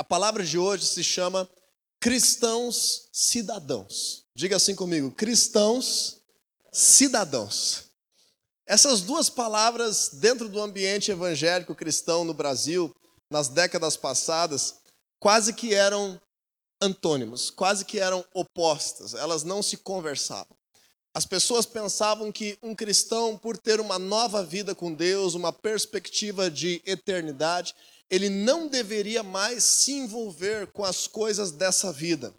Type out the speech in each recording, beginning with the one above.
A palavra de hoje se chama cristãos cidadãos. Diga assim comigo: cristãos cidadãos. Essas duas palavras, dentro do ambiente evangélico cristão no Brasil, nas décadas passadas, quase que eram antônimos, quase que eram opostas, elas não se conversavam. As pessoas pensavam que um cristão, por ter uma nova vida com Deus, uma perspectiva de eternidade, ele não deveria mais se envolver com as coisas dessa vida.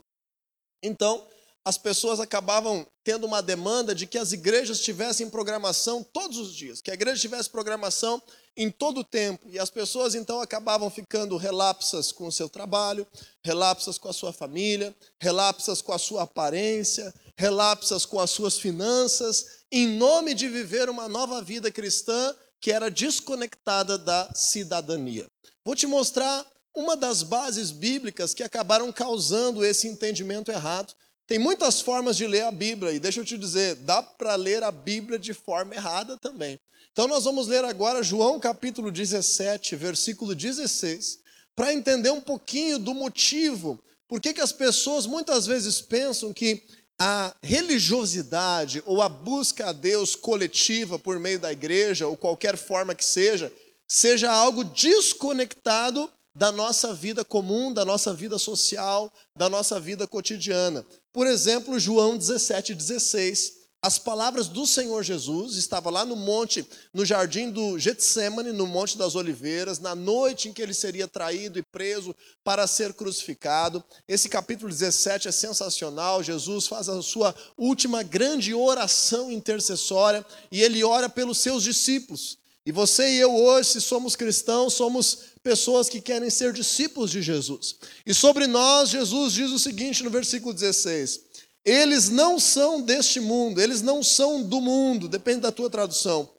Então, as pessoas acabavam tendo uma demanda de que as igrejas tivessem programação todos os dias, que a igreja tivesse programação em todo o tempo. E as pessoas então acabavam ficando relapsas com o seu trabalho, relapsas com a sua família, relapsas com a sua aparência, relapsas com as suas finanças, em nome de viver uma nova vida cristã que era desconectada da cidadania. Vou te mostrar uma das bases bíblicas que acabaram causando esse entendimento errado tem muitas formas de ler a Bíblia, e deixa eu te dizer, dá para ler a Bíblia de forma errada também. Então nós vamos ler agora João capítulo 17, versículo 16, para entender um pouquinho do motivo, por que, que as pessoas muitas vezes pensam que a religiosidade ou a busca a Deus coletiva por meio da igreja, ou qualquer forma que seja, seja algo desconectado da nossa vida comum, da nossa vida social, da nossa vida cotidiana. Por exemplo, João 17, 16. As palavras do Senhor Jesus estava lá no monte, no jardim do Getsemane, no Monte das Oliveiras, na noite em que ele seria traído e preso para ser crucificado. Esse capítulo 17 é sensacional. Jesus faz a sua última grande oração intercessória e ele ora pelos seus discípulos. E você e eu hoje, se somos cristãos, somos pessoas que querem ser discípulos de Jesus. E sobre nós, Jesus diz o seguinte no versículo 16: Eles não são deste mundo, eles não são do mundo, depende da tua tradução.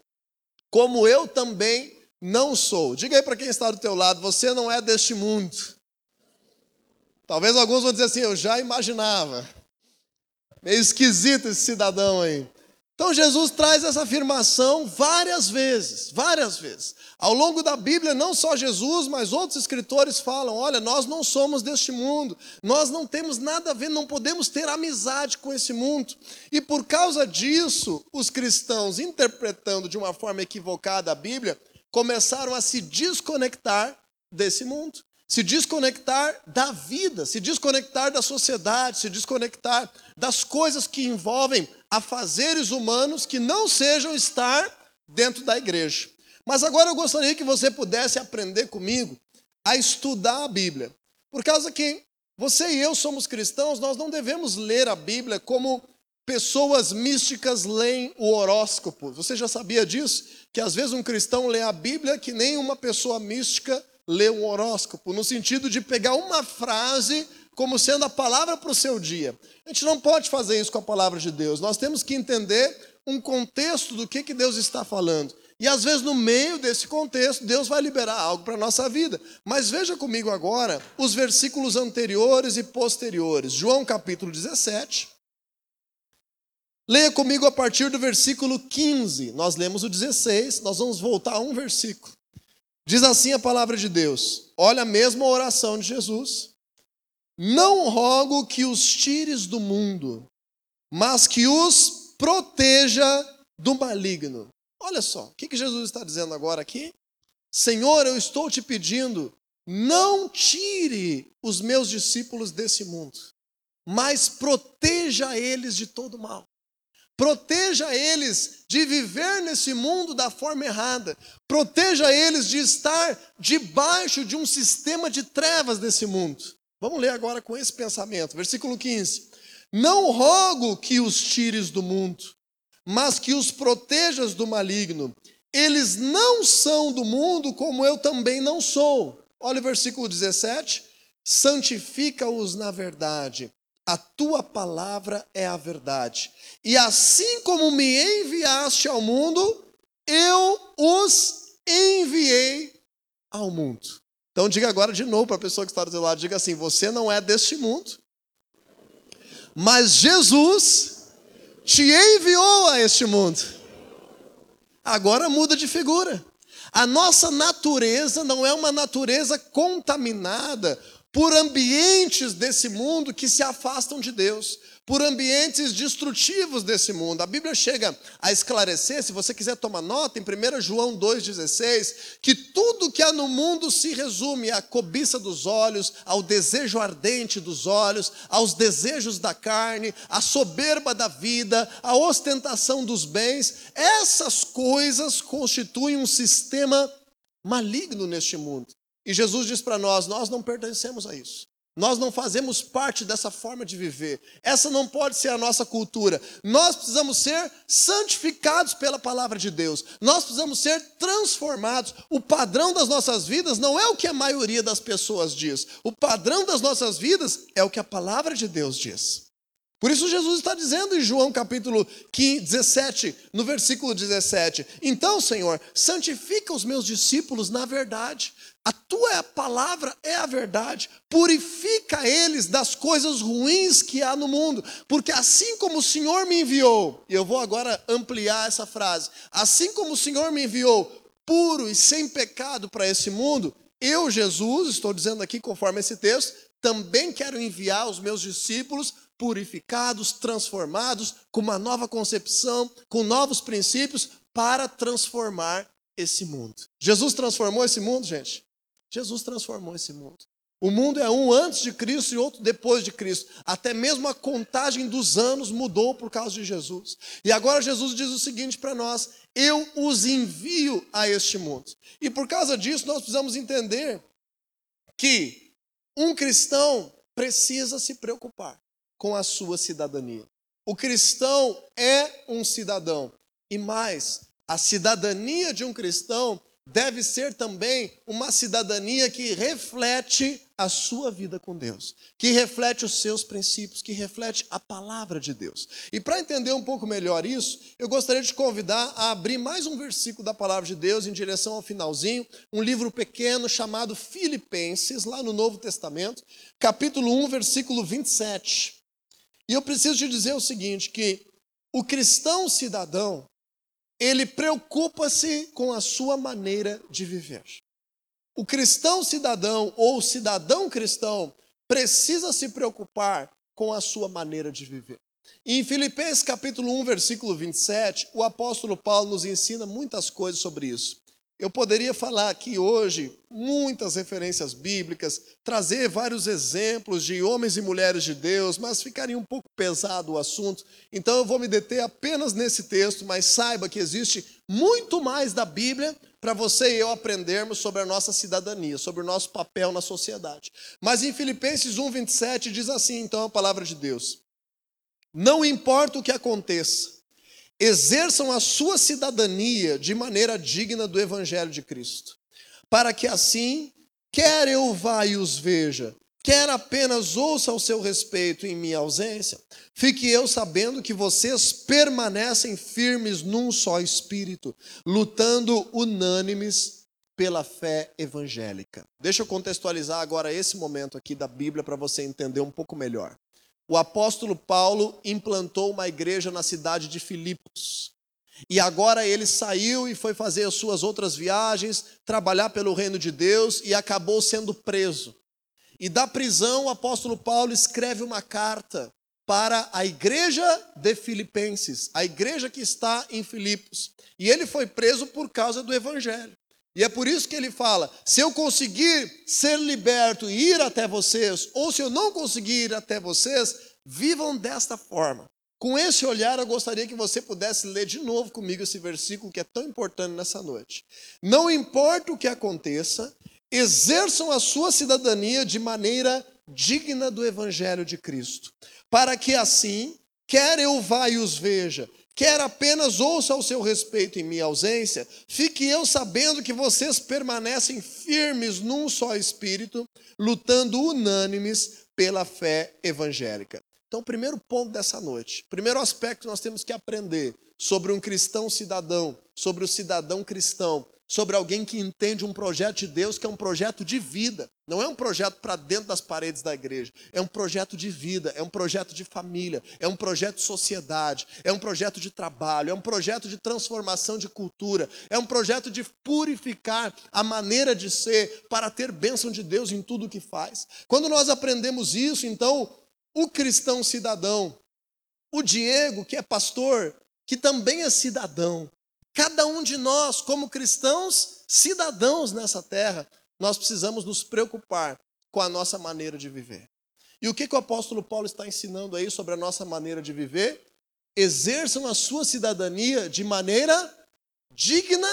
Como eu também não sou. Diga aí para quem está do teu lado, você não é deste mundo. Talvez alguns vão dizer assim, eu já imaginava. Meio esquisito esse cidadão aí. Então Jesus traz essa afirmação várias vezes, várias vezes. Ao longo da Bíblia, não só Jesus, mas outros escritores falam: olha, nós não somos deste mundo, nós não temos nada a ver, não podemos ter amizade com esse mundo. E por causa disso, os cristãos, interpretando de uma forma equivocada a Bíblia, começaram a se desconectar desse mundo se desconectar da vida, se desconectar da sociedade, se desconectar das coisas que envolvem afazeres humanos que não sejam estar dentro da igreja. Mas agora eu gostaria que você pudesse aprender comigo a estudar a Bíblia. Por causa que você e eu somos cristãos, nós não devemos ler a Bíblia como pessoas místicas leem o horóscopo. Você já sabia disso? Que às vezes um cristão lê a Bíblia que nem uma pessoa mística ler um horóscopo, no sentido de pegar uma frase como sendo a palavra para o seu dia. A gente não pode fazer isso com a palavra de Deus. Nós temos que entender um contexto do que, que Deus está falando. E às vezes, no meio desse contexto, Deus vai liberar algo para a nossa vida. Mas veja comigo agora os versículos anteriores e posteriores. João capítulo 17. Leia comigo a partir do versículo 15. Nós lemos o 16, nós vamos voltar a um versículo. Diz assim a palavra de Deus: olha a mesma oração de Jesus. Não rogo que os tires do mundo, mas que os proteja do maligno. Olha só, o que Jesus está dizendo agora aqui? Senhor, eu estou te pedindo, não tire os meus discípulos desse mundo, mas proteja eles de todo mal. Proteja eles de viver nesse mundo da forma errada. Proteja eles de estar debaixo de um sistema de trevas desse mundo. Vamos ler agora com esse pensamento. Versículo 15. Não rogo que os tires do mundo, mas que os protejas do maligno. Eles não são do mundo, como eu também não sou. Olha o versículo 17. Santifica-os na verdade a tua palavra é a verdade. E assim como me enviaste ao mundo, eu os enviei ao mundo. Então diga agora de novo para a pessoa que está do seu lado, diga assim: você não é deste mundo, mas Jesus te enviou a este mundo. Agora muda de figura. A nossa natureza não é uma natureza contaminada por ambientes desse mundo que se afastam de Deus por ambientes destrutivos desse mundo. A Bíblia chega a esclarecer, se você quiser tomar nota, em 1 João 2,16, que tudo que há no mundo se resume à cobiça dos olhos, ao desejo ardente dos olhos, aos desejos da carne, à soberba da vida, à ostentação dos bens. Essas coisas constituem um sistema maligno neste mundo. E Jesus diz para nós: nós não pertencemos a isso. Nós não fazemos parte dessa forma de viver. Essa não pode ser a nossa cultura. Nós precisamos ser santificados pela palavra de Deus. Nós precisamos ser transformados. O padrão das nossas vidas não é o que a maioria das pessoas diz. O padrão das nossas vidas é o que a palavra de Deus diz. Por isso Jesus está dizendo em João capítulo 15, 17, no versículo 17: Então, Senhor, santifica os meus discípulos na verdade. A tua palavra é a verdade. Purifica eles das coisas ruins que há no mundo, porque assim como o Senhor me enviou, e eu vou agora ampliar essa frase, assim como o Senhor me enviou puro e sem pecado para esse mundo, eu, Jesus, estou dizendo aqui conforme esse texto, também quero enviar os meus discípulos purificados, transformados, com uma nova concepção, com novos princípios, para transformar esse mundo. Jesus transformou esse mundo, gente? Jesus transformou esse mundo. O mundo é um antes de Cristo e outro depois de Cristo. Até mesmo a contagem dos anos mudou por causa de Jesus. E agora Jesus diz o seguinte para nós: Eu os envio a este mundo. E por causa disso, nós precisamos entender que um cristão precisa se preocupar com a sua cidadania. O cristão é um cidadão. E mais, a cidadania de um cristão deve ser também uma cidadania que reflete a sua vida com Deus, que reflete os seus princípios, que reflete a palavra de Deus. E para entender um pouco melhor isso, eu gostaria de te convidar a abrir mais um versículo da palavra de Deus em direção ao finalzinho, um livro pequeno chamado Filipenses, lá no Novo Testamento, capítulo 1, versículo 27. E eu preciso te dizer o seguinte, que o cristão cidadão, ele preocupa-se com a sua maneira de viver. O cristão cidadão ou cidadão cristão precisa se preocupar com a sua maneira de viver. Em Filipenses capítulo 1, versículo 27, o apóstolo Paulo nos ensina muitas coisas sobre isso. Eu poderia falar aqui hoje muitas referências bíblicas, trazer vários exemplos de homens e mulheres de Deus, mas ficaria um pouco pesado o assunto. Então eu vou me deter apenas nesse texto, mas saiba que existe muito mais da Bíblia para você e eu aprendermos sobre a nossa cidadania, sobre o nosso papel na sociedade. Mas em Filipenses 1:27 diz assim, então a palavra de Deus: Não importa o que aconteça, exerçam a sua cidadania de maneira digna do Evangelho de Cristo, para que assim, quer eu vá e os veja, quer apenas ouça ao seu respeito em minha ausência, fique eu sabendo que vocês permanecem firmes num só espírito, lutando unânimes pela fé evangélica. Deixa eu contextualizar agora esse momento aqui da Bíblia para você entender um pouco melhor o apóstolo Paulo implantou uma igreja na cidade de Filipos. E agora ele saiu e foi fazer as suas outras viagens, trabalhar pelo reino de Deus e acabou sendo preso. E da prisão, o apóstolo Paulo escreve uma carta para a igreja de Filipenses, a igreja que está em Filipos. E ele foi preso por causa do evangelho. E é por isso que ele fala: se eu conseguir ser liberto e ir até vocês, ou se eu não conseguir ir até vocês, vivam desta forma. Com esse olhar, eu gostaria que você pudesse ler de novo comigo esse versículo que é tão importante nessa noite. Não importa o que aconteça, exerçam a sua cidadania de maneira digna do evangelho de Cristo, para que assim, quer eu vá e os veja, quer apenas ouça ao seu respeito em minha ausência, fique eu sabendo que vocês permanecem firmes num só espírito, lutando unânimes pela fé evangélica. Então, primeiro ponto dessa noite, primeiro aspecto que nós temos que aprender sobre um cristão cidadão, sobre o cidadão cristão, sobre alguém que entende um projeto de Deus que é um projeto de vida. Não é um projeto para dentro das paredes da igreja. É um projeto de vida, é um projeto de família, é um projeto de sociedade, é um projeto de trabalho, é um projeto de transformação de cultura, é um projeto de purificar a maneira de ser para ter bênção de Deus em tudo o que faz. Quando nós aprendemos isso, então, o cristão cidadão, o Diego, que é pastor, que também é cidadão, Cada um de nós, como cristãos, cidadãos nessa terra, nós precisamos nos preocupar com a nossa maneira de viver. E o que, que o apóstolo Paulo está ensinando aí sobre a nossa maneira de viver? Exerçam a sua cidadania de maneira digna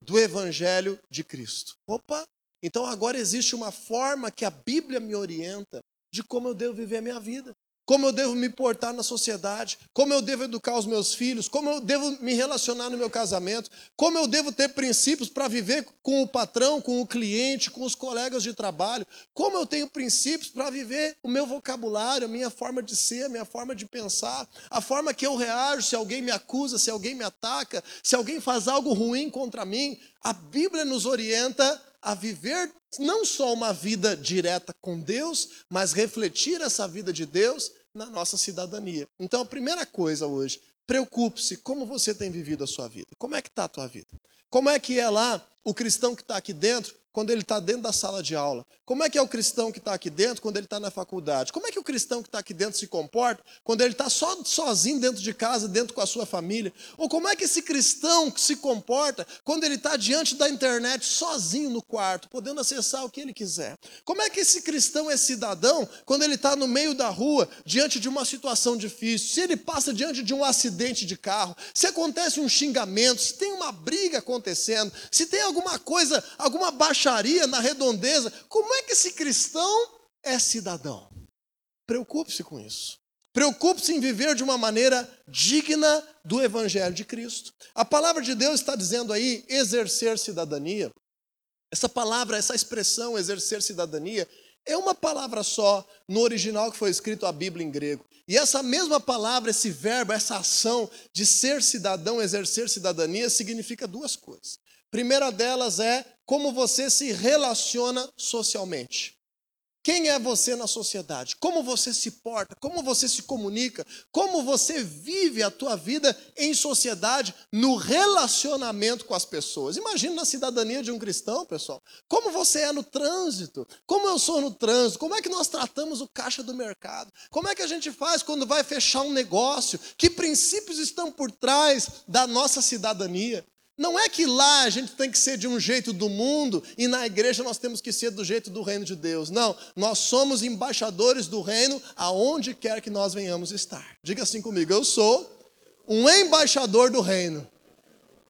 do evangelho de Cristo. Opa! Então agora existe uma forma que a Bíblia me orienta de como eu devo viver a minha vida como eu devo me portar na sociedade, como eu devo educar os meus filhos, como eu devo me relacionar no meu casamento, como eu devo ter princípios para viver com o patrão, com o cliente, com os colegas de trabalho, como eu tenho princípios para viver o meu vocabulário, a minha forma de ser, a minha forma de pensar, a forma que eu reajo se alguém me acusa, se alguém me ataca, se alguém faz algo ruim contra mim. A Bíblia nos orienta a viver não só uma vida direta com Deus, mas refletir essa vida de Deus na nossa cidadania. Então, a primeira coisa hoje, preocupe-se como você tem vivido a sua vida. Como é que está a tua vida? Como é que é lá o cristão que está aqui dentro quando ele está dentro da sala de aula? Como é que é o cristão que está aqui dentro quando ele está na faculdade? Como é que o cristão que está aqui dentro se comporta quando ele está só, sozinho dentro de casa, dentro com a sua família? Ou como é que esse cristão se comporta quando ele está diante da internet, sozinho no quarto, podendo acessar o que ele quiser? Como é que esse cristão é cidadão quando ele está no meio da rua, diante de uma situação difícil? Se ele passa diante de um acidente de carro, se acontece um xingamento, se tem uma briga acontecendo, se tem alguma coisa, alguma baixa baixaria, na redondeza. Como é que esse cristão é cidadão? Preocupe-se com isso. Preocupe-se em viver de uma maneira digna do Evangelho de Cristo. A palavra de Deus está dizendo aí exercer cidadania. Essa palavra, essa expressão exercer cidadania, é uma palavra só no original que foi escrito a Bíblia em grego. E essa mesma palavra, esse verbo, essa ação de ser cidadão, exercer cidadania, significa duas coisas. Primeira delas é como você se relaciona socialmente. Quem é você na sociedade? Como você se porta? Como você se comunica? Como você vive a tua vida em sociedade, no relacionamento com as pessoas? Imagina na cidadania de um cristão, pessoal. Como você é no trânsito? Como eu sou no trânsito? Como é que nós tratamos o caixa do mercado? Como é que a gente faz quando vai fechar um negócio? Que princípios estão por trás da nossa cidadania? Não é que lá a gente tem que ser de um jeito do mundo e na igreja nós temos que ser do jeito do reino de Deus. Não, nós somos embaixadores do reino aonde quer que nós venhamos estar. Diga assim comigo: eu sou um embaixador do reino.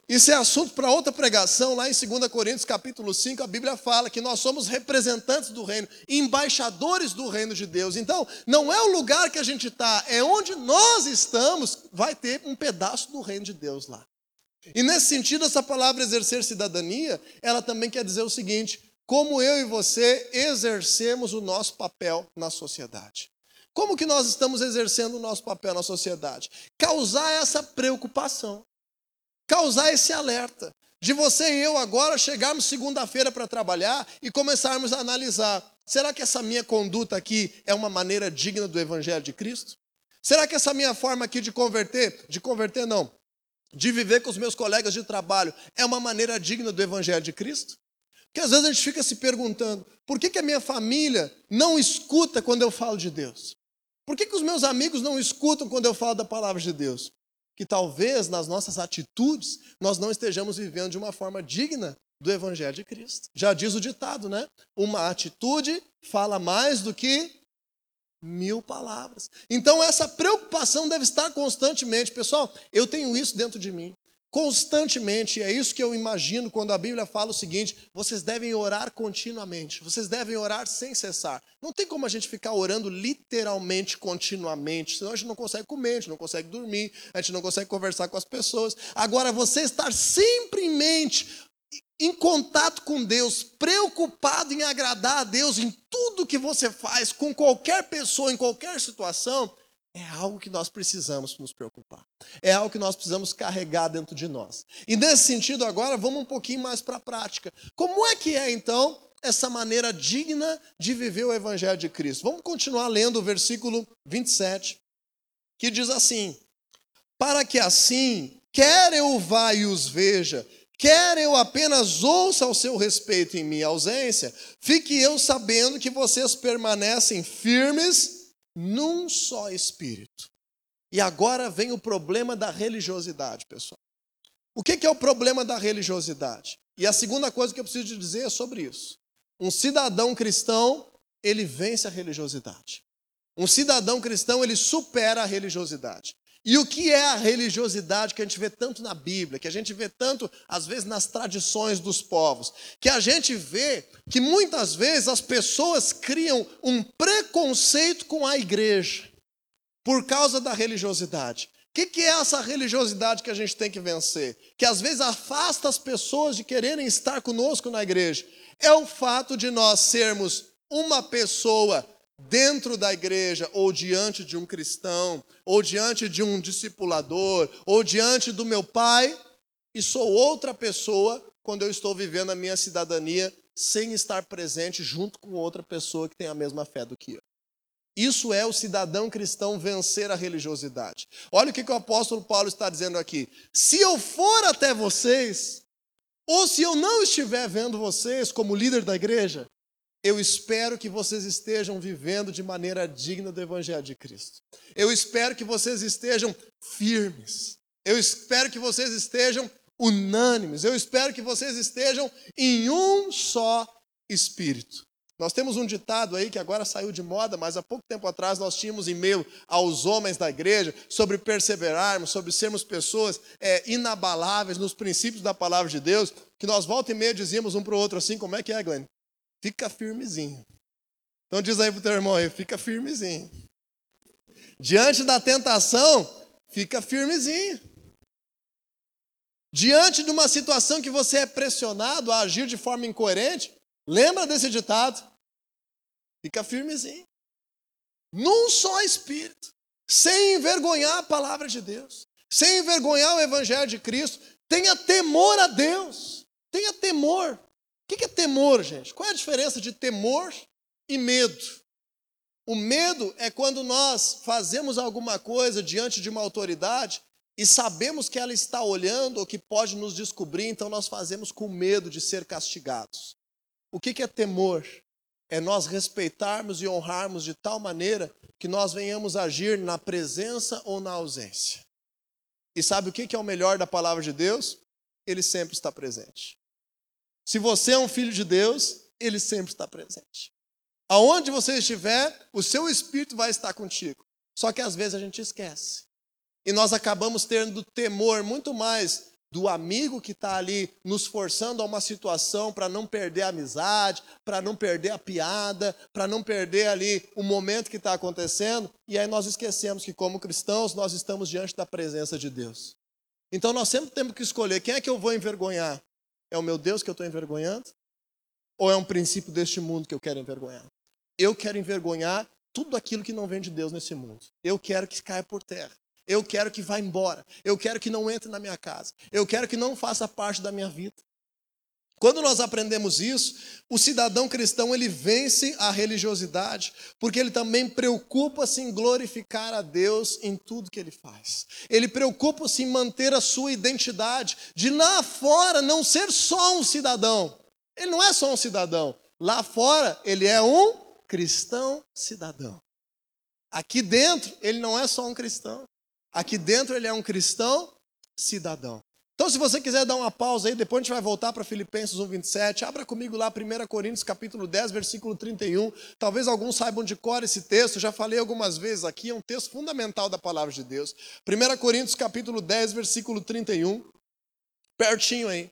Isso é assunto para outra pregação, lá em 2 Coríntios capítulo 5, a Bíblia fala que nós somos representantes do reino, embaixadores do reino de Deus. Então, não é o lugar que a gente está, é onde nós estamos, vai ter um pedaço do reino de Deus lá. E nesse sentido, essa palavra exercer cidadania, ela também quer dizer o seguinte: como eu e você exercemos o nosso papel na sociedade. Como que nós estamos exercendo o nosso papel na sociedade? Causar essa preocupação, causar esse alerta. De você e eu agora chegarmos segunda-feira para trabalhar e começarmos a analisar: será que essa minha conduta aqui é uma maneira digna do Evangelho de Cristo? Será que essa minha forma aqui de converter, de converter não, de viver com os meus colegas de trabalho é uma maneira digna do Evangelho de Cristo? Porque às vezes a gente fica se perguntando: por que, que a minha família não escuta quando eu falo de Deus? Por que, que os meus amigos não escutam quando eu falo da palavra de Deus? Que talvez nas nossas atitudes nós não estejamos vivendo de uma forma digna do Evangelho de Cristo. Já diz o ditado, né? Uma atitude fala mais do que mil palavras. Então, essa preocupação deve estar constantemente. Pessoal, eu tenho isso dentro de mim. Constantemente, é isso que eu imagino quando a Bíblia fala o seguinte: vocês devem orar continuamente, vocês devem orar sem cessar. Não tem como a gente ficar orando literalmente continuamente, senão a gente não consegue comer, a gente não consegue dormir, a gente não consegue conversar com as pessoas. Agora, você estar sempre em contato com Deus, preocupado em agradar a Deus em tudo que você faz, com qualquer pessoa, em qualquer situação, é algo que nós precisamos nos preocupar. É algo que nós precisamos carregar dentro de nós. E nesse sentido, agora, vamos um pouquinho mais para a prática. Como é que é, então, essa maneira digna de viver o Evangelho de Cristo? Vamos continuar lendo o versículo 27, que diz assim: Para que assim, quer eu vá e os veja, quer eu apenas ouça ao seu respeito em minha ausência, fique eu sabendo que vocês permanecem firmes num só espírito. E agora vem o problema da religiosidade, pessoal. O que é o problema da religiosidade? E a segunda coisa que eu preciso te dizer é sobre isso. Um cidadão cristão, ele vence a religiosidade. Um cidadão cristão, ele supera a religiosidade. E o que é a religiosidade que a gente vê tanto na Bíblia, que a gente vê tanto, às vezes, nas tradições dos povos? Que a gente vê que muitas vezes as pessoas criam um preconceito com a igreja por causa da religiosidade. O que, que é essa religiosidade que a gente tem que vencer? Que às vezes afasta as pessoas de quererem estar conosco na igreja. É o fato de nós sermos uma pessoa dentro da igreja, ou diante de um cristão, ou diante de um discipulador, ou diante do meu pai, e sou outra pessoa quando eu estou vivendo a minha cidadania sem estar presente junto com outra pessoa que tem a mesma fé do que eu. Isso é o cidadão cristão vencer a religiosidade. Olha o que, que o apóstolo Paulo está dizendo aqui. Se eu for até vocês, ou se eu não estiver vendo vocês como líder da igreja, eu espero que vocês estejam vivendo de maneira digna do Evangelho de Cristo. Eu espero que vocês estejam firmes. Eu espero que vocês estejam unânimes. Eu espero que vocês estejam em um só espírito. Nós temos um ditado aí que agora saiu de moda, mas há pouco tempo atrás nós tínhamos e-mail aos homens da igreja sobre perseverarmos, sobre sermos pessoas é, inabaláveis nos princípios da palavra de Deus, que nós volta e meia dizíamos um para o outro assim, como é que é, Glenn? Fica firmezinho. Então diz aí pro teu irmão aí, fica firmezinho. Diante da tentação, fica firmezinho. Diante de uma situação que você é pressionado a agir de forma incoerente, lembra desse ditado? Fica firmezinho. Num só espírito, sem envergonhar a palavra de Deus, sem envergonhar o evangelho de Cristo, tenha temor a Deus. Tenha temor. O que é temor, gente? Qual é a diferença de temor e medo? O medo é quando nós fazemos alguma coisa diante de uma autoridade e sabemos que ela está olhando ou que pode nos descobrir, então nós fazemos com medo de ser castigados. O que é temor? É nós respeitarmos e honrarmos de tal maneira que nós venhamos agir na presença ou na ausência. E sabe o que é o melhor da palavra de Deus? Ele sempre está presente. Se você é um filho de Deus, ele sempre está presente. Aonde você estiver, o seu espírito vai estar contigo. Só que às vezes a gente esquece. E nós acabamos tendo temor muito mais do amigo que está ali nos forçando a uma situação para não perder a amizade, para não perder a piada, para não perder ali o momento que está acontecendo. E aí nós esquecemos que, como cristãos, nós estamos diante da presença de Deus. Então nós sempre temos que escolher quem é que eu vou envergonhar. É o meu Deus que eu estou envergonhando? Ou é um princípio deste mundo que eu quero envergonhar? Eu quero envergonhar tudo aquilo que não vem de Deus nesse mundo. Eu quero que caia por terra. Eu quero que vá embora. Eu quero que não entre na minha casa. Eu quero que não faça parte da minha vida. Quando nós aprendemos isso, o cidadão cristão ele vence a religiosidade, porque ele também preocupa-se em glorificar a Deus em tudo que ele faz. Ele preocupa-se em manter a sua identidade, de lá fora não ser só um cidadão. Ele não é só um cidadão. Lá fora ele é um cristão cidadão. Aqui dentro ele não é só um cristão. Aqui dentro ele é um cristão cidadão. Então, se você quiser dar uma pausa aí, depois a gente vai voltar para Filipenses 1:27. Abra comigo lá 1 Coríntios capítulo 10, versículo 31. Talvez alguns saibam de cor esse texto, já falei algumas vezes aqui, é um texto fundamental da palavra de Deus. 1 Coríntios capítulo 10, versículo 31. Pertinho aí.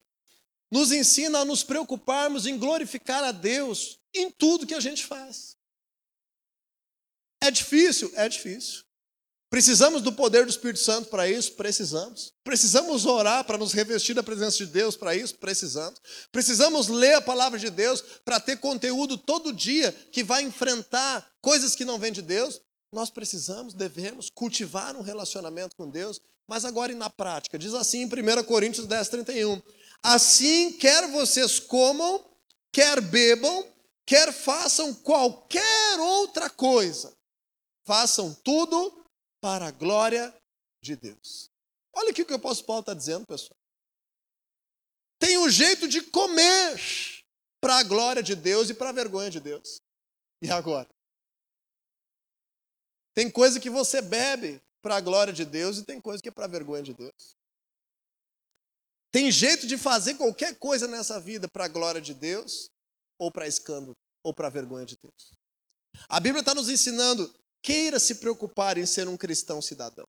Nos ensina a nos preocuparmos em glorificar a Deus em tudo que a gente faz. É difícil? É difícil. Precisamos do poder do Espírito Santo para isso? Precisamos. Precisamos orar para nos revestir da presença de Deus para isso? Precisamos. Precisamos ler a palavra de Deus para ter conteúdo todo dia que vai enfrentar coisas que não vêm de Deus? nós precisamos, devemos cultivar um relacionamento com Deus, mas agora e na prática. Diz assim em 1 Coríntios 10, 31. Assim, quer vocês comam, quer bebam, quer façam qualquer outra coisa, façam tudo para a glória de Deus. Olha aqui o que o apóstolo Paulo está dizendo, pessoal. Tem um jeito de comer para a glória de Deus e para a vergonha de Deus. E agora? Tem coisa que você bebe para a glória de Deus e tem coisa que é para a vergonha de Deus. Tem jeito de fazer qualquer coisa nessa vida para a glória de Deus ou para escândalo ou para a vergonha de Deus. A Bíblia está nos ensinando: queira se preocupar em ser um cristão cidadão.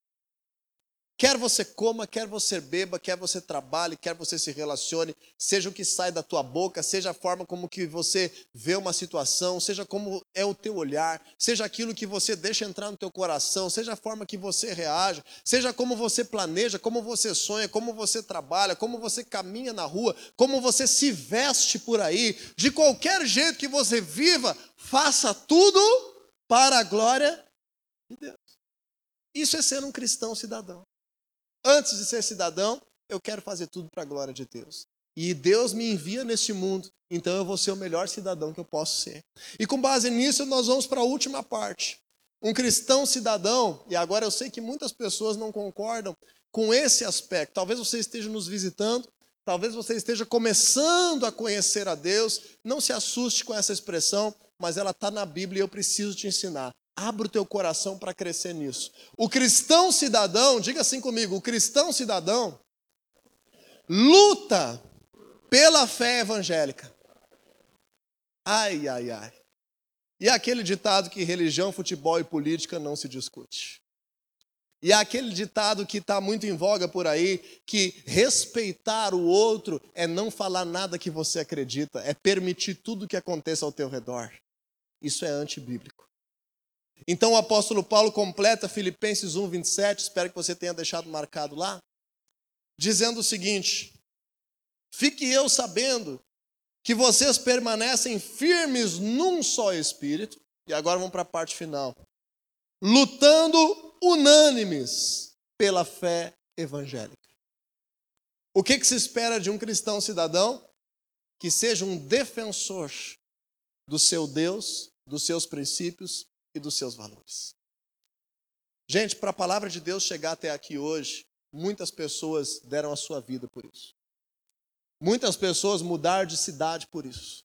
Quer você coma, quer você beba, quer você trabalhe, quer você se relacione, seja o que sai da tua boca, seja a forma como que você vê uma situação, seja como é o teu olhar, seja aquilo que você deixa entrar no teu coração, seja a forma que você reage, seja como você planeja, como você sonha, como você trabalha, como você caminha na rua, como você se veste por aí, de qualquer jeito que você viva, faça tudo para a glória de Deus. Isso é ser um cristão cidadão. Antes de ser cidadão, eu quero fazer tudo para a glória de Deus. E Deus me envia neste mundo, então eu vou ser o melhor cidadão que eu posso ser. E com base nisso, nós vamos para a última parte. Um cristão cidadão, e agora eu sei que muitas pessoas não concordam com esse aspecto. Talvez você esteja nos visitando, talvez você esteja começando a conhecer a Deus. Não se assuste com essa expressão, mas ela está na Bíblia e eu preciso te ensinar. Abra o teu coração para crescer nisso. O cristão cidadão, diga assim comigo: o cristão cidadão luta pela fé evangélica. Ai, ai, ai. E aquele ditado que religião, futebol e política não se discute. E aquele ditado que está muito em voga por aí, que respeitar o outro é não falar nada que você acredita, é permitir tudo que aconteça ao teu redor. Isso é antibíblico. Então o apóstolo Paulo completa Filipenses 1, 27, espero que você tenha deixado marcado lá, dizendo o seguinte: Fique eu sabendo que vocês permanecem firmes num só espírito, e agora vamos para a parte final, lutando unânimes pela fé evangélica. O que, que se espera de um cristão cidadão? Que seja um defensor do seu Deus, dos seus princípios e dos seus valores. Gente, para a palavra de Deus chegar até aqui hoje, muitas pessoas deram a sua vida por isso. Muitas pessoas mudaram de cidade por isso.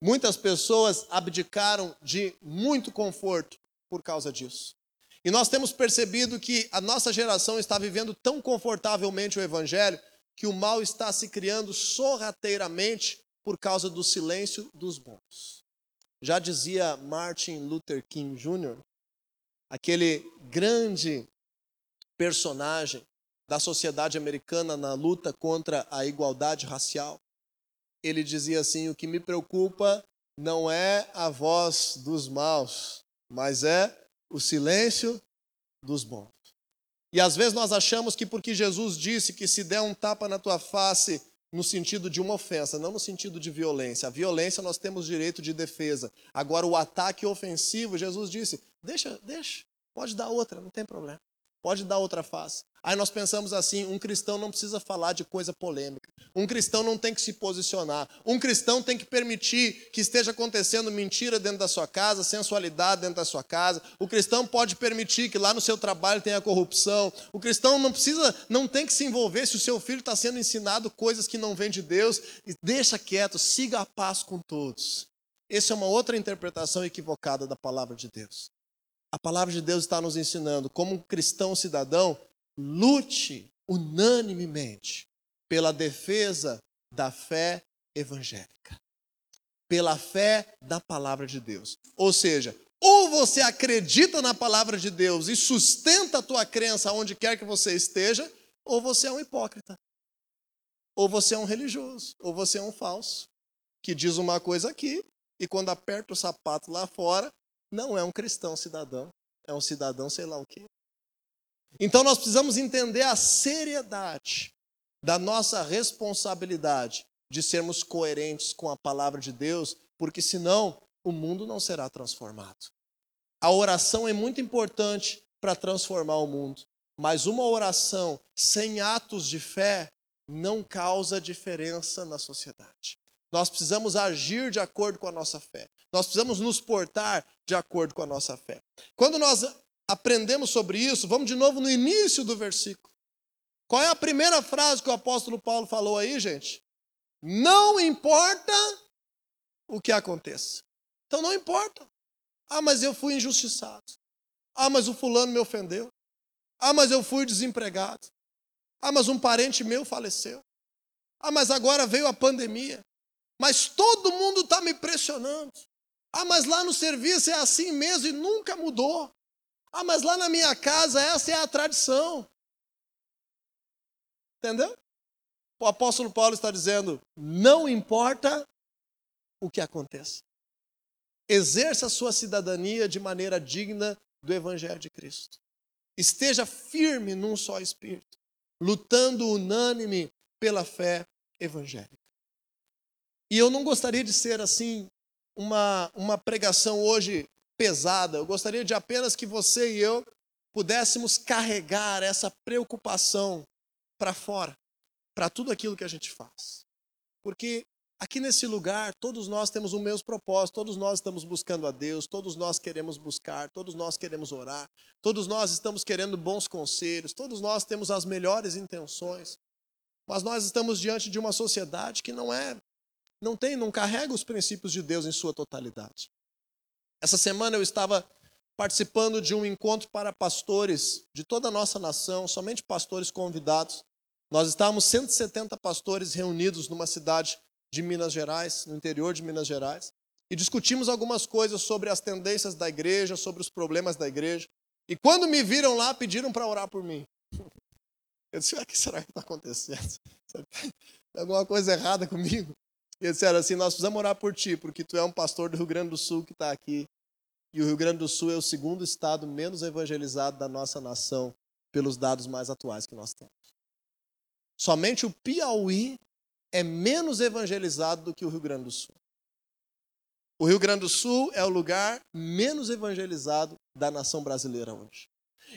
Muitas pessoas abdicaram de muito conforto por causa disso. E nós temos percebido que a nossa geração está vivendo tão confortavelmente o Evangelho que o mal está se criando sorrateiramente por causa do silêncio dos bons. Já dizia Martin Luther King Jr., aquele grande personagem da sociedade americana na luta contra a igualdade racial. Ele dizia assim: O que me preocupa não é a voz dos maus, mas é o silêncio dos bons. E às vezes nós achamos que porque Jesus disse que se der um tapa na tua face, no sentido de uma ofensa, não no sentido de violência. A violência nós temos direito de defesa. Agora, o ataque ofensivo, Jesus disse: deixa, deixa, pode dar outra, não tem problema. Pode dar outra face. Aí nós pensamos assim: um cristão não precisa falar de coisa polêmica. Um cristão não tem que se posicionar. Um cristão tem que permitir que esteja acontecendo mentira dentro da sua casa, sensualidade dentro da sua casa. O cristão pode permitir que lá no seu trabalho tenha corrupção. O cristão não precisa, não tem que se envolver se o seu filho está sendo ensinado coisas que não vêm de Deus. Deixa quieto, siga a paz com todos. Essa é uma outra interpretação equivocada da palavra de Deus. A palavra de Deus está nos ensinando, como um cristão cidadão, lute unanimemente pela defesa da fé evangélica, pela fé da palavra de Deus. Ou seja, ou você acredita na palavra de Deus e sustenta a tua crença onde quer que você esteja, ou você é um hipócrita. Ou você é um religioso, ou você é um falso, que diz uma coisa aqui e quando aperta o sapato lá fora, não é um cristão cidadão, é um cidadão sei lá o quê. Então nós precisamos entender a seriedade da nossa responsabilidade de sermos coerentes com a palavra de Deus, porque senão o mundo não será transformado. A oração é muito importante para transformar o mundo, mas uma oração sem atos de fé não causa diferença na sociedade. Nós precisamos agir de acordo com a nossa fé. Nós precisamos nos portar de acordo com a nossa fé. Quando nós aprendemos sobre isso, vamos de novo no início do versículo. Qual é a primeira frase que o apóstolo Paulo falou aí, gente? Não importa o que aconteça. Então não importa. Ah, mas eu fui injustiçado. Ah, mas o fulano me ofendeu. Ah, mas eu fui desempregado. Ah, mas um parente meu faleceu. Ah, mas agora veio a pandemia. Mas todo mundo está me pressionando. Ah, mas lá no serviço é assim mesmo e nunca mudou. Ah, mas lá na minha casa essa é a tradição. Entendeu? O apóstolo Paulo está dizendo: não importa o que aconteça. Exerça a sua cidadania de maneira digna do Evangelho de Cristo. Esteja firme num só espírito, lutando unânime pela fé evangélica. E eu não gostaria de ser assim uma, uma pregação hoje pesada. Eu gostaria de apenas que você e eu pudéssemos carregar essa preocupação para fora, para tudo aquilo que a gente faz. Porque aqui nesse lugar, todos nós temos o mesmo propósito, todos nós estamos buscando a Deus, todos nós queremos buscar, todos nós queremos orar, todos nós estamos querendo bons conselhos, todos nós temos as melhores intenções. Mas nós estamos diante de uma sociedade que não é não tem, não carrega os princípios de Deus em sua totalidade. Essa semana eu estava participando de um encontro para pastores de toda a nossa nação, somente pastores convidados. Nós estávamos 170 pastores reunidos numa cidade de Minas Gerais, no interior de Minas Gerais, e discutimos algumas coisas sobre as tendências da igreja, sobre os problemas da igreja. E quando me viram lá, pediram para orar por mim. Eu disse: o que será que está acontecendo? Tem alguma coisa errada comigo? E disseram assim: Nós precisamos orar por ti, porque tu é um pastor do Rio Grande do Sul que está aqui. E o Rio Grande do Sul é o segundo estado menos evangelizado da nossa nação, pelos dados mais atuais que nós temos. Somente o Piauí é menos evangelizado do que o Rio Grande do Sul. O Rio Grande do Sul é o lugar menos evangelizado da nação brasileira hoje.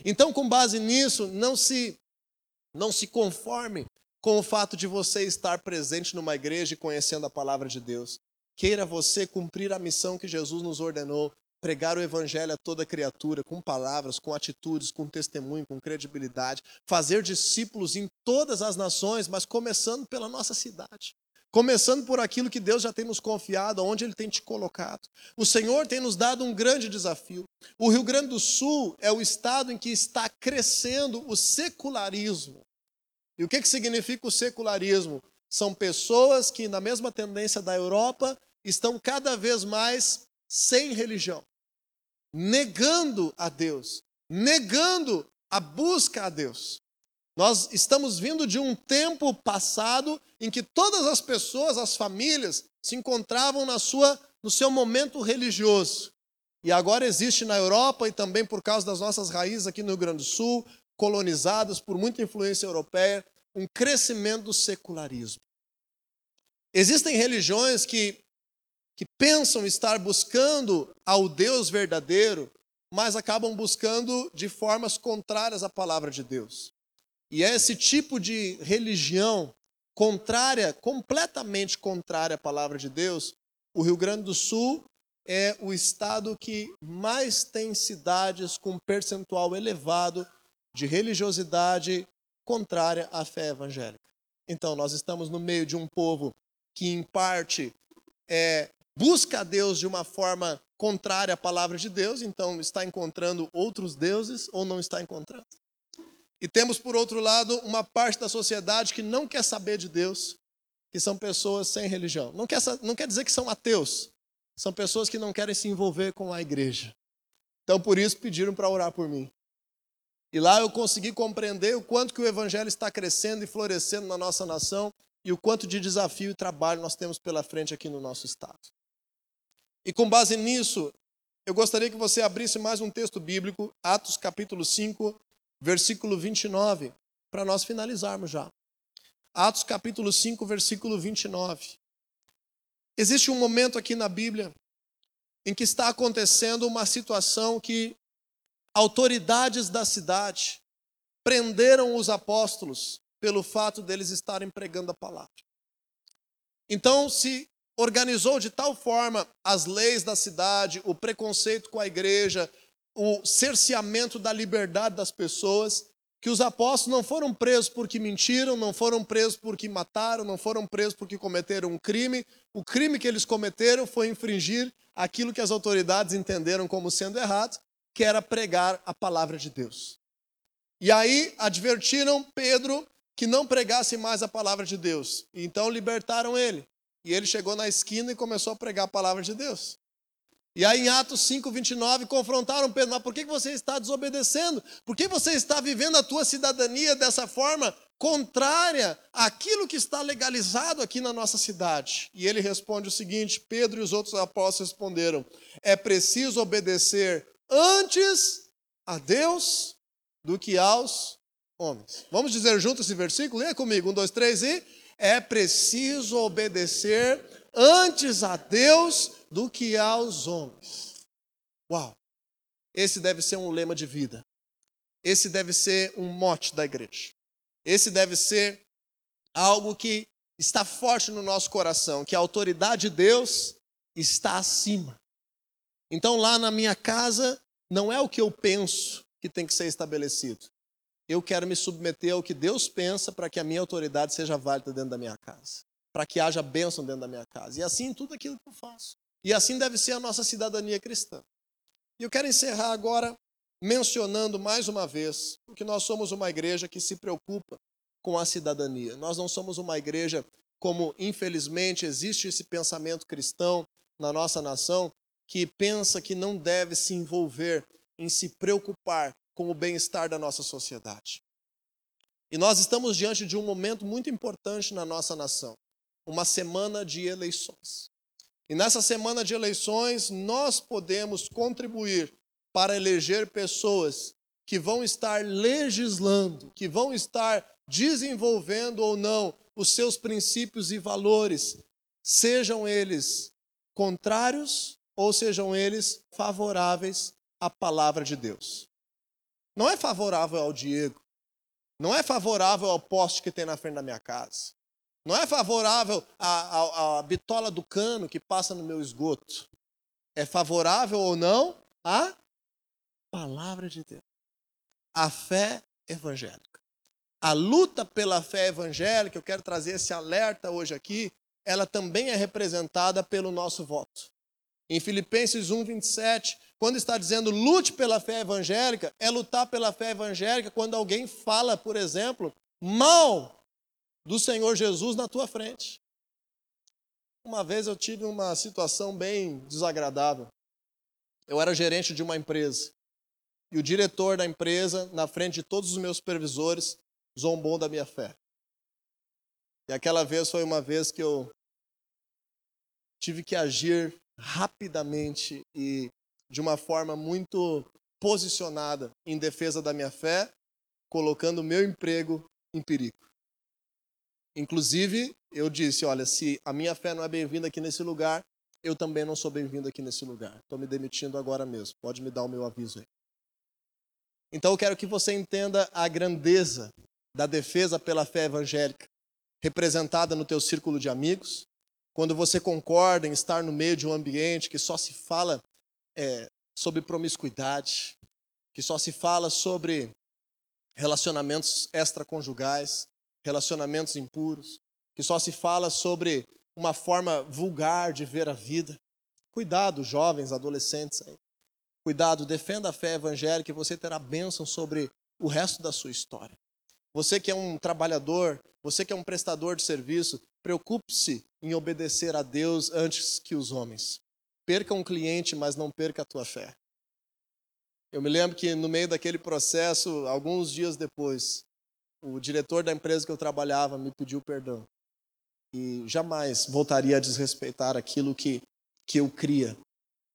Então, com base nisso, não se não se conforme com o fato de você estar presente numa igreja e conhecendo a palavra de Deus. Queira você cumprir a missão que Jesus nos ordenou, pregar o evangelho a toda criatura, com palavras, com atitudes, com testemunho, com credibilidade, fazer discípulos em todas as nações, mas começando pela nossa cidade. Começando por aquilo que Deus já tem nos confiado, onde Ele tem te colocado. O Senhor tem nos dado um grande desafio. O Rio Grande do Sul é o estado em que está crescendo o secularismo. E o que, que significa o secularismo? São pessoas que, na mesma tendência da Europa, estão cada vez mais sem religião, negando a Deus, negando a busca a Deus. Nós estamos vindo de um tempo passado em que todas as pessoas, as famílias, se encontravam na sua, no seu momento religioso. E agora existe na Europa e também por causa das nossas raízes aqui no Rio Grande do Sul, colonizadas por muita influência europeia, um crescimento do secularismo. Existem religiões que, que pensam estar buscando ao Deus verdadeiro, mas acabam buscando de formas contrárias à palavra de Deus. E é esse tipo de religião contrária, completamente contrária à palavra de Deus, o Rio Grande do Sul é o estado que mais tem cidades com percentual elevado de religiosidade contrária à fé evangélica. Então, nós estamos no meio de um povo que, em parte, é, busca a Deus de uma forma contrária à palavra de Deus, então está encontrando outros deuses ou não está encontrando. E temos, por outro lado, uma parte da sociedade que não quer saber de Deus, que são pessoas sem religião. Não quer, não quer dizer que são ateus, são pessoas que não querem se envolver com a igreja. Então, por isso, pediram para orar por mim. E lá eu consegui compreender o quanto que o evangelho está crescendo e florescendo na nossa nação e o quanto de desafio e trabalho nós temos pela frente aqui no nosso estado. E com base nisso, eu gostaria que você abrisse mais um texto bíblico, Atos capítulo 5, versículo 29, para nós finalizarmos já. Atos capítulo 5, versículo 29. Existe um momento aqui na Bíblia em que está acontecendo uma situação que autoridades da cidade prenderam os apóstolos pelo fato deles estarem pregando a palavra. Então se organizou de tal forma as leis da cidade, o preconceito com a igreja, o cerceamento da liberdade das pessoas, que os apóstolos não foram presos porque mentiram, não foram presos porque mataram, não foram presos porque cometeram um crime. O crime que eles cometeram foi infringir aquilo que as autoridades entenderam como sendo errado, que era pregar a palavra de Deus. E aí advertiram Pedro que não pregasse mais a palavra de Deus. Então libertaram ele. E ele chegou na esquina e começou a pregar a palavra de Deus. E aí em Atos 5, 29, confrontaram Pedro, mas por que você está desobedecendo? Por que você está vivendo a tua cidadania dessa forma contrária àquilo que está legalizado aqui na nossa cidade? E ele responde o seguinte: Pedro e os outros apóstolos responderam: é preciso obedecer antes a Deus do que aos homens. Vamos dizer juntos esse versículo? Leia comigo, um, dois, três e é preciso obedecer antes a Deus do que aos homens. Uau! Esse deve ser um lema de vida. Esse deve ser um mote da igreja. Esse deve ser algo que está forte no nosso coração, que a autoridade de Deus está acima. Então lá na minha casa não é o que eu penso que tem que ser estabelecido. Eu quero me submeter ao que Deus pensa para que a minha autoridade seja válida dentro da minha casa para que haja bênção dentro da minha casa. E assim tudo aquilo que eu faço. E assim deve ser a nossa cidadania cristã. E eu quero encerrar agora mencionando mais uma vez que nós somos uma igreja que se preocupa com a cidadania. Nós não somos uma igreja como, infelizmente, existe esse pensamento cristão na nossa nação que pensa que não deve se envolver em se preocupar com o bem-estar da nossa sociedade. E nós estamos diante de um momento muito importante na nossa nação uma semana de eleições. E nessa semana de eleições, nós podemos contribuir para eleger pessoas que vão estar legislando, que vão estar desenvolvendo ou não os seus princípios e valores, sejam eles contrários ou sejam eles favoráveis à palavra de Deus. Não é favorável ao Diego, não é favorável ao poste que tem na frente da minha casa. Não é favorável à, bitola do cano que passa no meu esgoto. É favorável ou não à palavra de Deus. A fé evangélica. A luta pela fé evangélica, eu quero trazer esse alerta hoje aqui, ela também é representada pelo nosso voto. Em Filipenses 1, 27, quando está dizendo lute pela fé evangélica, é lutar pela fé evangélica quando alguém fala, por exemplo, mal do Senhor Jesus na tua frente. Uma vez eu tive uma situação bem desagradável. Eu era gerente de uma empresa. E o diretor da empresa, na frente de todos os meus supervisores, zombou da minha fé. E aquela vez foi uma vez que eu tive que agir rapidamente e de uma forma muito posicionada em defesa da minha fé, colocando o meu emprego em perigo. Inclusive, eu disse: olha, se a minha fé não é bem-vinda aqui nesse lugar, eu também não sou bem-vindo aqui nesse lugar. Estou me demitindo agora mesmo. Pode me dar o meu aviso aí. Então, eu quero que você entenda a grandeza da defesa pela fé evangélica, representada no teu círculo de amigos, quando você concorda em estar no meio de um ambiente que só se fala é, sobre promiscuidade, que só se fala sobre relacionamentos extraconjugais, relacionamentos impuros, que só se fala sobre uma forma vulgar de ver a vida. Cuidado, jovens, adolescentes. Aí. Cuidado, defenda a fé evangélica e você terá bênção sobre o resto da sua história. Você que é um trabalhador, você que é um prestador de serviço, preocupe-se em obedecer a Deus antes que os homens. Perca um cliente, mas não perca a tua fé. Eu me lembro que no meio daquele processo, alguns dias depois, o diretor da empresa que eu trabalhava me pediu perdão. E jamais voltaria a desrespeitar aquilo que, que eu cria.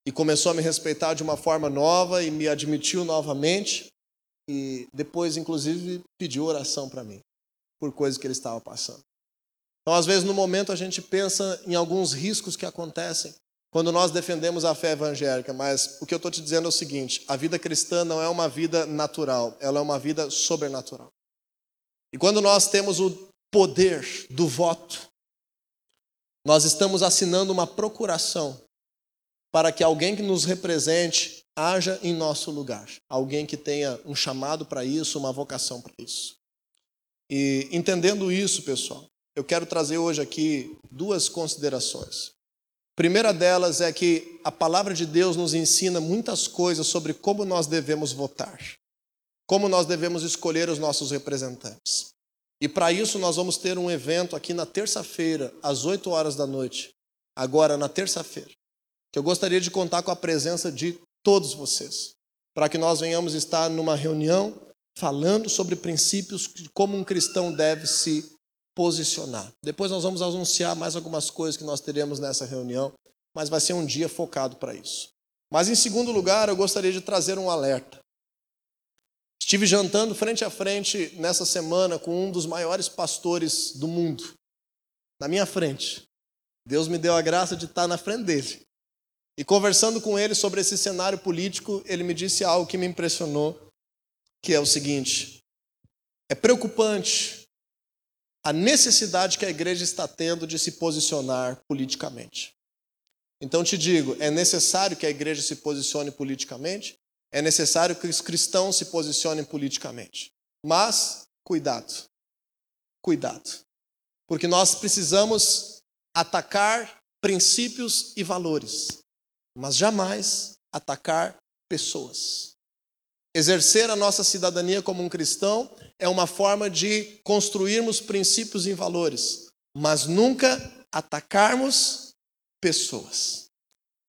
E começou a me respeitar de uma forma nova e me admitiu novamente. E depois, inclusive, pediu oração para mim, por coisas que ele estava passando. Então, às vezes, no momento, a gente pensa em alguns riscos que acontecem quando nós defendemos a fé evangélica, mas o que eu estou te dizendo é o seguinte: a vida cristã não é uma vida natural, ela é uma vida sobrenatural. E quando nós temos o poder do voto, nós estamos assinando uma procuração para que alguém que nos represente haja em nosso lugar, alguém que tenha um chamado para isso, uma vocação para isso. E entendendo isso, pessoal, eu quero trazer hoje aqui duas considerações. A primeira delas é que a palavra de Deus nos ensina muitas coisas sobre como nós devemos votar, como nós devemos escolher os nossos representantes. E para isso nós vamos ter um evento aqui na terça-feira, às 8 horas da noite, agora na terça-feira, que eu gostaria de contar com a presença de todos vocês, para que nós venhamos estar numa reunião falando sobre princípios de como um cristão deve se posicionar. Depois nós vamos anunciar mais algumas coisas que nós teremos nessa reunião, mas vai ser um dia focado para isso. Mas em segundo lugar, eu gostaria de trazer um alerta. Estive jantando frente a frente nessa semana com um dos maiores pastores do mundo, na minha frente. Deus me deu a graça de estar na frente dele. E conversando com ele sobre esse cenário político, ele me disse algo que me impressionou, que é o seguinte: é preocupante a necessidade que a igreja está tendo de se posicionar politicamente. Então te digo, é necessário que a igreja se posicione politicamente, é necessário que os cristãos se posicionem politicamente. Mas cuidado. Cuidado. Porque nós precisamos atacar princípios e valores, mas jamais atacar pessoas. Exercer a nossa cidadania como um cristão é uma forma de construirmos princípios e valores, mas nunca atacarmos pessoas.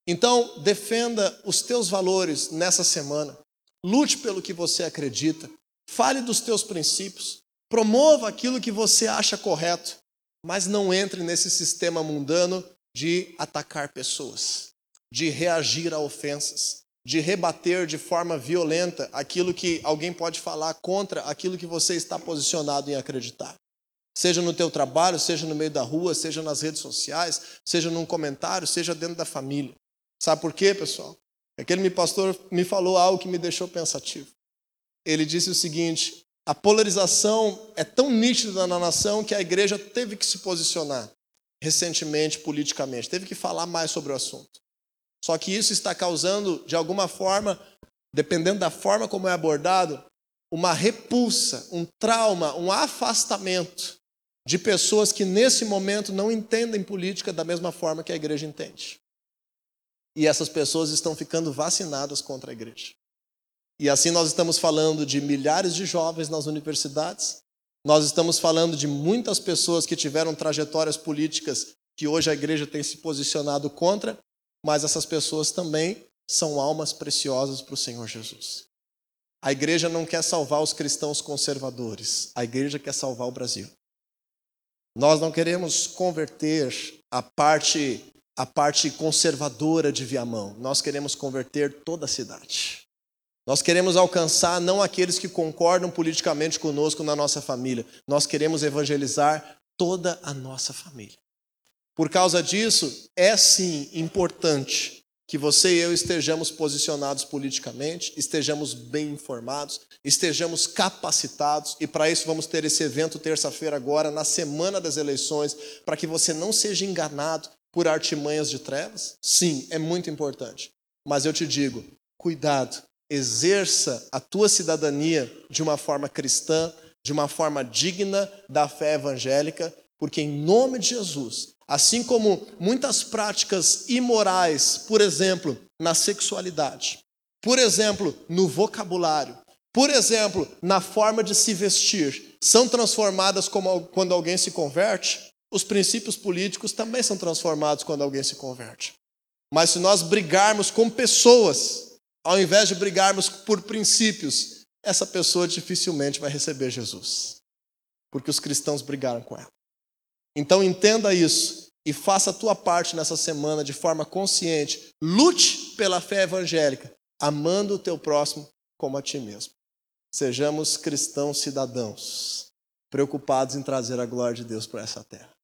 Então, defenda os teus valores nessa semana. Lute pelo que você acredita. Fale dos teus princípios. Promova aquilo que você acha correto, mas não entre nesse sistema mundano de atacar pessoas, de reagir a ofensas, de rebater de forma violenta aquilo que alguém pode falar contra aquilo que você está posicionado em acreditar. Seja no teu trabalho, seja no meio da rua, seja nas redes sociais, seja num comentário, seja dentro da família. Sabe por quê, pessoal? Aquele pastor me falou algo que me deixou pensativo. Ele disse o seguinte: a polarização é tão nítida na nação que a igreja teve que se posicionar recentemente politicamente, teve que falar mais sobre o assunto. Só que isso está causando, de alguma forma, dependendo da forma como é abordado, uma repulsa, um trauma, um afastamento de pessoas que nesse momento não entendem política da mesma forma que a igreja entende. E essas pessoas estão ficando vacinadas contra a igreja. E assim nós estamos falando de milhares de jovens nas universidades, nós estamos falando de muitas pessoas que tiveram trajetórias políticas que hoje a igreja tem se posicionado contra, mas essas pessoas também são almas preciosas para o Senhor Jesus. A igreja não quer salvar os cristãos conservadores, a igreja quer salvar o Brasil. Nós não queremos converter a parte a parte conservadora de Viamão. Nós queremos converter toda a cidade. Nós queremos alcançar não aqueles que concordam politicamente conosco na nossa família. Nós queremos evangelizar toda a nossa família. Por causa disso, é sim importante que você e eu estejamos posicionados politicamente, estejamos bem informados, estejamos capacitados, e para isso vamos ter esse evento terça-feira agora, na semana das eleições, para que você não seja enganado por artimanhas de trevas. Sim, é muito importante. Mas eu te digo, cuidado, exerça a tua cidadania de uma forma cristã, de uma forma digna da fé evangélica, porque em nome de Jesus, Assim como muitas práticas imorais, por exemplo, na sexualidade, por exemplo, no vocabulário, por exemplo, na forma de se vestir, são transformadas quando alguém se converte, os princípios políticos também são transformados quando alguém se converte. Mas se nós brigarmos com pessoas, ao invés de brigarmos por princípios, essa pessoa dificilmente vai receber Jesus. Porque os cristãos brigaram com ela. Então entenda isso e faça a tua parte nessa semana de forma consciente. Lute pela fé evangélica, amando o teu próximo como a ti mesmo. Sejamos cristãos cidadãos, preocupados em trazer a glória de Deus para essa terra.